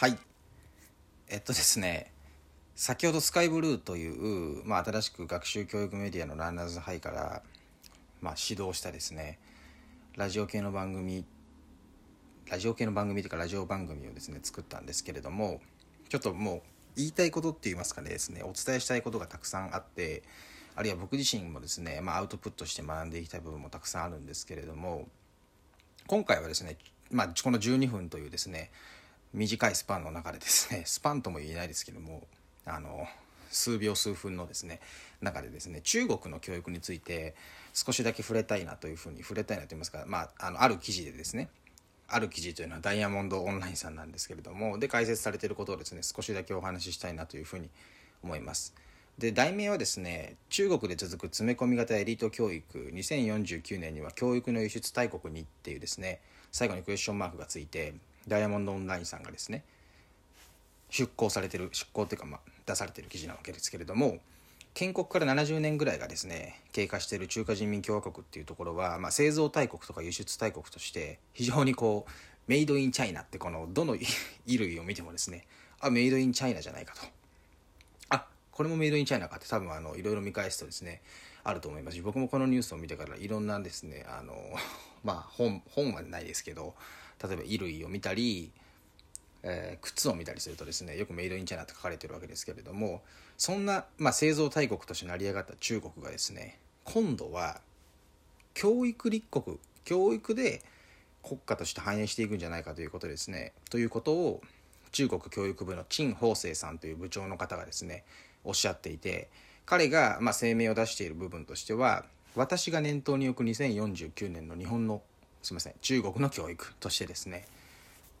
はい。えっとですね先ほどスカイブルーという、まあ、新しく学習教育メディアのランナーズハイから、まあ、指導したですねラジオ系の番組ラジオ系の番組というかラジオ番組をですね作ったんですけれどもちょっともう言いたいことって言いますかねですねお伝えしたいことがたくさんあってあるいは僕自身もですね、まあ、アウトプットして学んでいきたい部分もたくさんあるんですけれども今回はですね、まあ、この12分というですね短いスパンの中でですね スパンとも言えないですけどもあの数秒数分のですね中でですね中国の教育について少しだけ触れたいなというふうに触れたいなと言いますか、まあ、あのある記事でですねある記事というのはダイヤモンドオンラインさんなんですけれどもで解説されていることをですね少しだけお話ししたいなというふうに思います。で題名はですね中国で続く詰め込み型エリート教育2049年には教育の輸出大国にっていうですね最後にクエスチョンマークがついてダイヤモンドオンラインさんがですね出稿されてる出稿というか、まあ、出されてる記事なわけですけれども建国から70年ぐらいがですね経過している中華人民共和国っていうところは、まあ、製造大国とか輸出大国として非常にこうメイドインチャイナってこのどの衣類を見てもですねあメイドインチャイナじゃないかと。あこれもメイドインチャイナかって多分あのいろいろ見返すとですねあると思います。し僕もこのニュースを見てからいろんなですねあの まあ本本はないですけど例えば衣類を見たりえー、靴を見たりするとですねよくメイドインチャイナって書かれてるわけですけれどもそんな、まあ、製造大国として成り上がった中国がですね今度は教育立国教育で国家として繁栄していくんじゃないかということですねということを中国教育部の陳宝生さんという部長の方がですねおっしゃっていて彼が、まあ、声明を出している部分としては私が念頭に置く2049年の日本のすみません中国の教育としてですね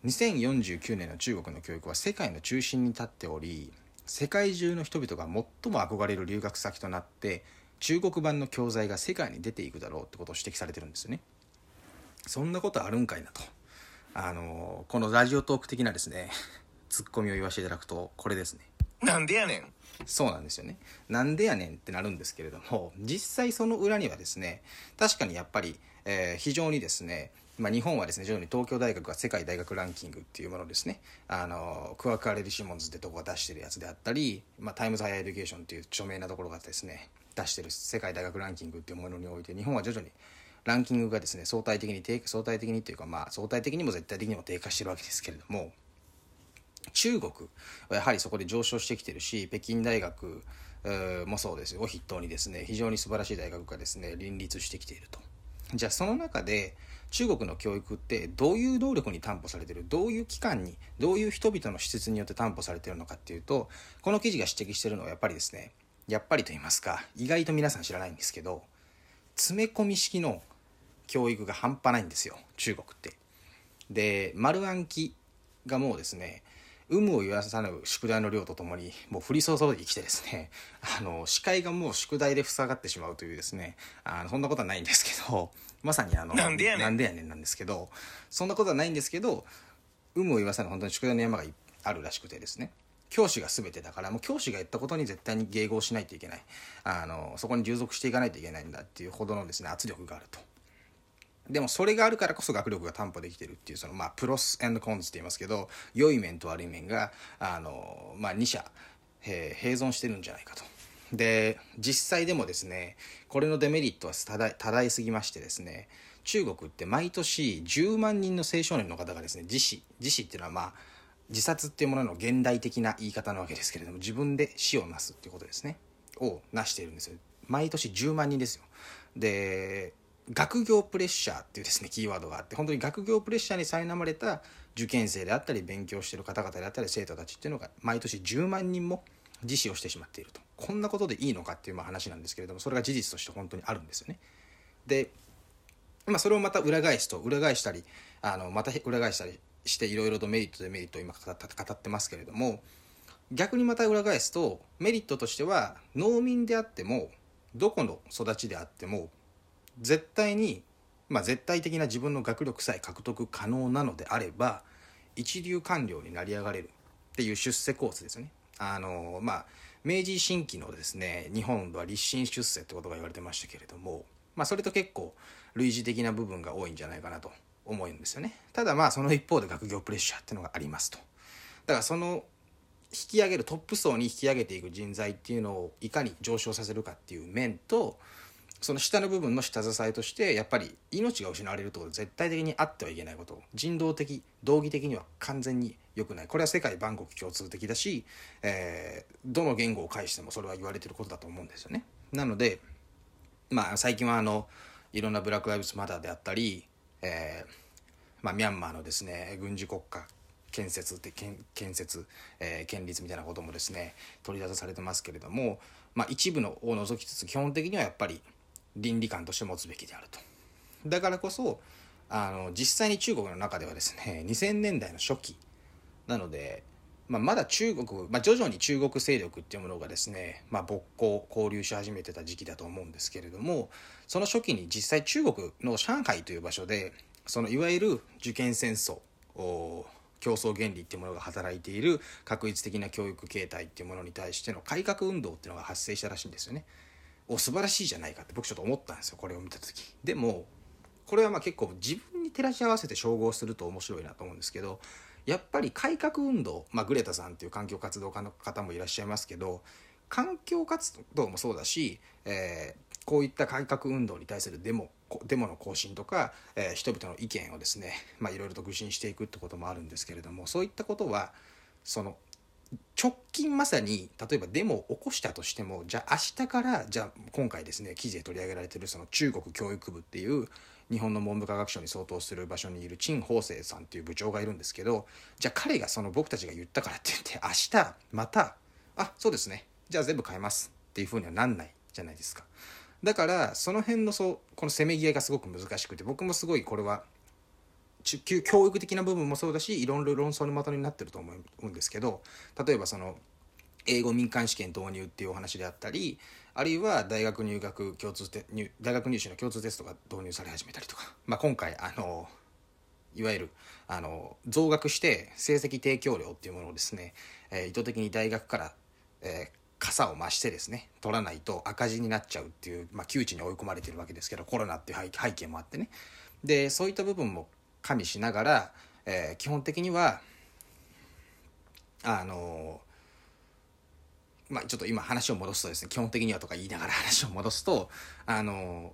2049年の中国の教育は世界の中心に立っており世界中の人々が最も憧れる留学先となって中国版の教材が世界に出ていくだろうってことを指摘されてるんですよね。そんなことあるんかいなと。あのこのラジオトーク的なですねツッコミを言わせていただくとこれですね。なんでやねんそうなんですよね。なんでやねんってなるんですけれども、実際その裏にはですね、確かにやっぱり、えー非常にですね、まあ、日本はですね、徐々に東京大学が世界大学ランキングっていうものですね、あの、 Quacquarelli Symonds ってとこが出してるやつであったり、まあ、 Times Higher Education っていう著名なところがですね、出してる世界大学ランキングっていうものにおいて、日本は徐々にランキングがですね、相対的に低下、相対的にっていうか、まあ、相対的にも絶対的にも低下してるわけですけれども、中国はやはりそこで上昇してきてるし北京大学もそうですよ。を筆頭にですね非常に素晴らしい大学がですね林立してきていると。じゃあその中で中国の教育ってどういう能力に担保されてる？どういう機関にどういう人々の施設によって担保されてるのかっていうとこの記事が指摘してるのはやっぱりですねやっぱりと言いますか意外と皆さん知らないんですけど詰め込み式の教育が半端ないんですよ中国って。で丸暗記がもうですね有無を言わさぬ宿題の量とともにもう降り注いできてですね あの視界がもう宿題で塞がってしまうというですねあのそんなことはないんですけど まさにあの なんでやねん。なんでやねんなんですけどそんなことはないんですけど有無を言わさぬ本当に宿題の山がいあるらしくてですね教師が全てだからもう教師が言ったことに絶対に迎合しないといけない。あのそこに従属していかないといけないんだっていうほどのですね圧力があるとでもそれがあるからこそ学力が担保できてるっていうそのまあプロスコンズって言いますけど良い面と悪い面があの、まあ、2者、えー併存してるんじゃないかと。で実際でもですねこれのデメリットは多大多大すぎましてですね中国って毎年10万人の青少年の方がですね自死自死っていうのはまあ自殺っていうものの現代的な言い方なわけですけれども自分で死をなすっていうことですねをなしているんですよ毎年10万人ですよで学業プレッシャーっていうですねキーワードがあって本当に学業プレッシャーに苛まれた受験生であったり勉強してる方々であったり生徒たちっていうのが毎年10万人も自死をしてしまっていると。こんなことでいいのかっていうまあ話なんですけれどもそれが事実として本当にあるんですよね。でまあ、それをまた裏返すと裏返したりあのまた裏返したりしていろいろとメリットデメリットを今語った語ってますけれども逆にまた裏返すとメリットとしては農民であってもどこの育ちであっても絶対に、まあ、絶対的な自分の学力さえ獲得可能なのであれば一流官僚になり上がれるっていう出世コースですよね。あのまあ明治新期のですね日本は立身出世ってことが言われてましたけれども、まあ、それと結構類似的な部分が多いんじゃないかなと思うんですよねただまあその一方で学業プレッシャーっていうのがありますとだからその引き上げるトップ層に引き上げていく人材っていうのをいかに上昇させるかっていう面とその下の部分の下支えとしてやっぱり命が失われるってことは絶対的にあってはいけないこと。人道的道義的には完全に良くない。これは世界万国共通的だし、えー、どの言語を介してもそれは言われてることだと思うんですよね。なのでまあ最近はあのいろんなブラック・ライブズ・マターであったり、えーまあ、ミャンマーのですね軍事国家建設って建設、えー、建立みたいなこともですね取り沙汰されてますけれども、まあ、一部のを除きつつ基本的にはやっぱり倫理観として持つべきであると。だからこそあの実際に中国の中ではですね 2000年代の初期なので、まあ、まだ中国、まあ、徐々に中国勢力っていうものがですね、まあ、勃興交流し始めてた時期だと思うんですけれどもその初期に実際中国の上海という場所でそのいわゆる受験戦争競争原理っていうものが働いている確率的な教育形態っていうものに対しての改革運動っていうのが発生したらしいんですよね。お素晴らしいじゃないかって僕ちょっと思ったんですよこれを見た時。でもこれはまあ結構自分に照らし合わせて照合すると面白いなと思うんですけどやっぱり改革運動、まあ、グレタさんっていう環境活動家の方もいらっしゃいますけど環境活動もそうだし、えー、こういった改革運動に対するデモデモの行進とか、えー、人々の意見をですね、いろいろと愚信していくってこともあるんですけれどもそういったことはその直近まさに例えばデモを起こしたとしてもじゃあ明日からじゃあ今回ですね記事で取り上げられてるその中国教育部っていう日本の文部科学省に相当する場所にいる陳法生さんっていう部長がいるんですけどじゃあ彼がその僕たちが言ったからって言って明日またあそうですね。じゃあ全部変えますっていうふうにはなんないじゃないですか。だからその辺のそうこのせめぎ合いがすごく難しくて僕もすごいこれは教育的な部分もそうだしいろいろ論争の的になってると思うんですけど例えばその英語民間試験導入っていうお話であったりあるいは大学入学共通テ入大学入試の共通テストが導入され始めたりとか、まあ、今回あのいわゆるあの増額して成績提供料っていうものをですね、えー、意図的に大学から、えー、傘を増してですね取らないと赤字になっちゃうっていう、まあ、窮地に追い込まれてるわけですけどコロナっていう背景もあってね。でそういった部分も加味しながら、えー、基本的にはあのまあちょっと今話を戻すとですね基本的にはとか言いながら 話を戻すとあの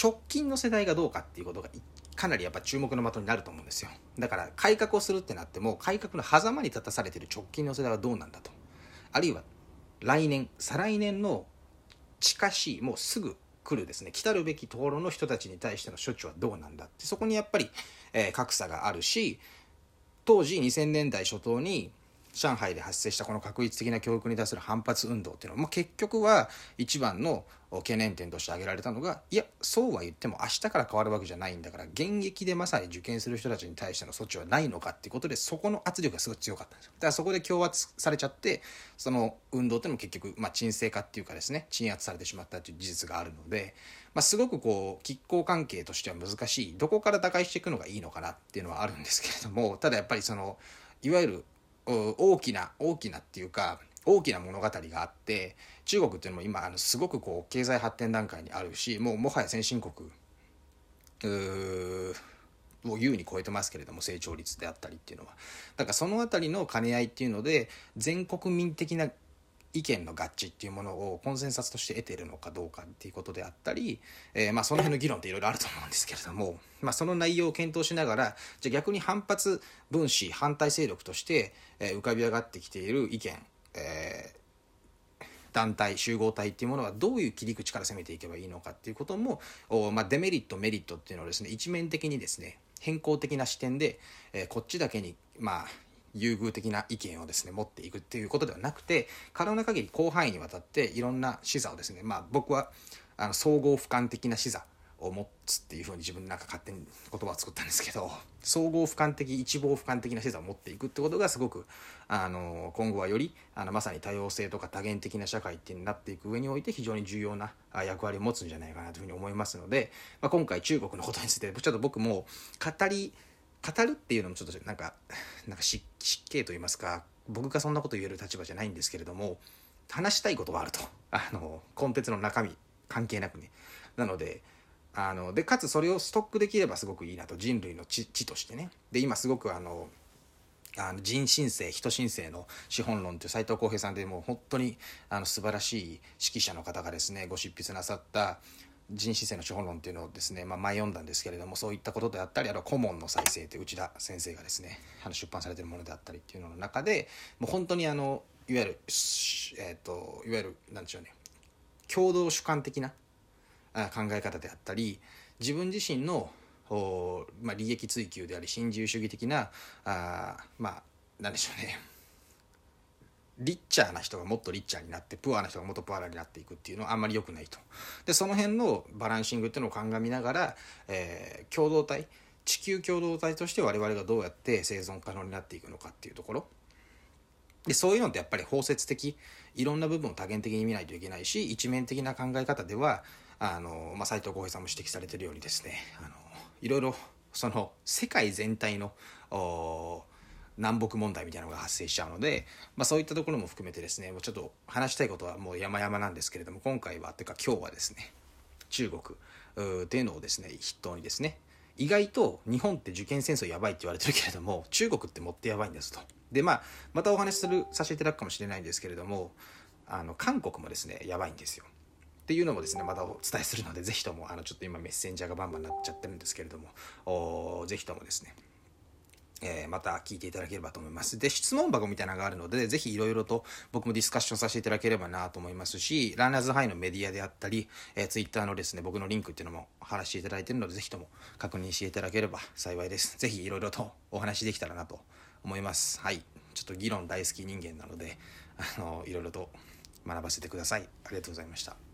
直近の世代がどうかっていうことがかなりやっぱ注目の的になると思うんですよ。だから改革をするってなっても改革の狭間に立たされてる直近の世代はどうなんだと。あるいは来年再来年の近しいもうすぐ来るですね。来たるべきところの人たちに対しての処置はどうなんだって。そこにやっぱり、えー、格差があるし当時2000年代初頭に上海で発生したこの確率的な教育に対する反発運動っていうのは、もう結局は一番の懸念点として挙げられたのがいやそうは言っても明日から変わるわけじゃないんだから現役でまさに受験する人たちに対しての措置はないのかっていうことでそこの圧力がすごい強かったんですよ。だからそこで強圧されちゃってその運動っていうのも結局、まあ、沈静化っていうかですね鎮圧されてしまったという事実があるので、まあ、すごくこう拮抗関係としては難しい。どこから打開していくのがいいのかなっていうのはあるんですけれどもただやっぱりそのいわゆる大きな大きなっていうか大きな物語があって中国っていうのも今あのすごくこう経済発展段階にあるしもうもはや先進国を優に超えてますけれども成長率であったりっていうのは。だからその辺りの兼ね合いっていうので全国民的な意見の合致っていうものをコンセンサスとして得ているのかどうかっていうことであったり、えー、まあその辺の議論っていろいろあると思うんですけれども、まあ、その内容を検討しながらじゃ逆に反発分子反対勢力として、え、浮かび上がってきている意見、えー、団体集合体っていうものはどういう切り口から攻めていけばいいのかっていうことも、まあ、デメリットメリットっていうのをですね一面的にですね変更的な視点で、えー、こっちだけにまあ優遇的な意見をですね持っていくっていうことではなくて可能な限り広範囲にわたっていろんな視座をですねまあ僕はあの総合俯瞰的な視座を持つっていうふうに自分なんか勝手に言葉を作ったんですけど総合俯瞰的一望俯瞰的な視座を持っていくってことがすごくあの今後はよりあのまさに多様性とか多元的な社会っていうになっていく上において非常に重要な役割を持つんじゃないかなというふうに思いますので、まあ、今回中国のことについてちょっと僕も語り語るっていうのもちょっとなんか なんか失敬と言いますか僕がそんなこと言える立場じゃないんですけれども話したいことはあると。あのコンテンツの中身関係なくね。なのであのでかつそれをストックできればすごくいいなと。人類の知としてね。で今すごくあのあの人申請人申請の資本論という斎藤浩平さんでもう本当にあの素晴らしい指揮者の方がですねご執筆なさった人申請の資本論っていうのをですね、まあ、前読んだんですけれどもそういったことであったりあと顧問の再生って内田先生がですねあの出版されてるものであったりっていうのの中でもう本当にあのいわゆる、えーと、いわゆるなんでしょうね共同主観的な考え方であったり自分自身のまあ、利益追求であり新自由主義的なあまあなんでしょうねリッチャーな人がもっとリッチャーになってプアな人がもっとプアラになっていくっていうのはあんまり良くないと。でその辺のバランシングっていうのを鑑みながら、えー、共同体地球共同体として我々がどうやって生存可能になっていくのかっていうところ。でそういうのってやっぱり包摂的いろんな部分を多元的に見ないといけないし一面的な考え方ではあの、まあ、斉藤浩平さんも指摘されてるようにですねあのいろいろその世界全体の南北問題みたいなのが発生しちゃうので、まあ、そういったところも含めてですねもうちょっと話したいことはもう山々なんですけれども今回はというか今日はですね中国っていうのをですね筆頭にですね意外と日本って受験戦争やばいって言われてるけれども中国ってもってやばいんですと。でまあまたお話しするさせていただくかもしれないんですけれどもあの韓国もですねやばいんですよ。っていうのもですねまたお伝えするのでぜひともあのちょっと今メッセンジャーがバンバンなっちゃってるんですけれどもおぜひともですねえー、また聞いていただければと思います。で、質問箱みたいなのがあるので、ぜひいろいろと僕もディスカッションさせていただければなと思いますし、ランナーズハイのメディアであったり、えー、ツイッターのですね、僕のリンクっていうのも貼らせていただいているので、ぜひとも確認していただければ幸いです。ぜひいろいろとお話できたらなと思います。はい。ちょっと議論大好き人間なので、あの、いろいろと学ばせてください。ありがとうございました。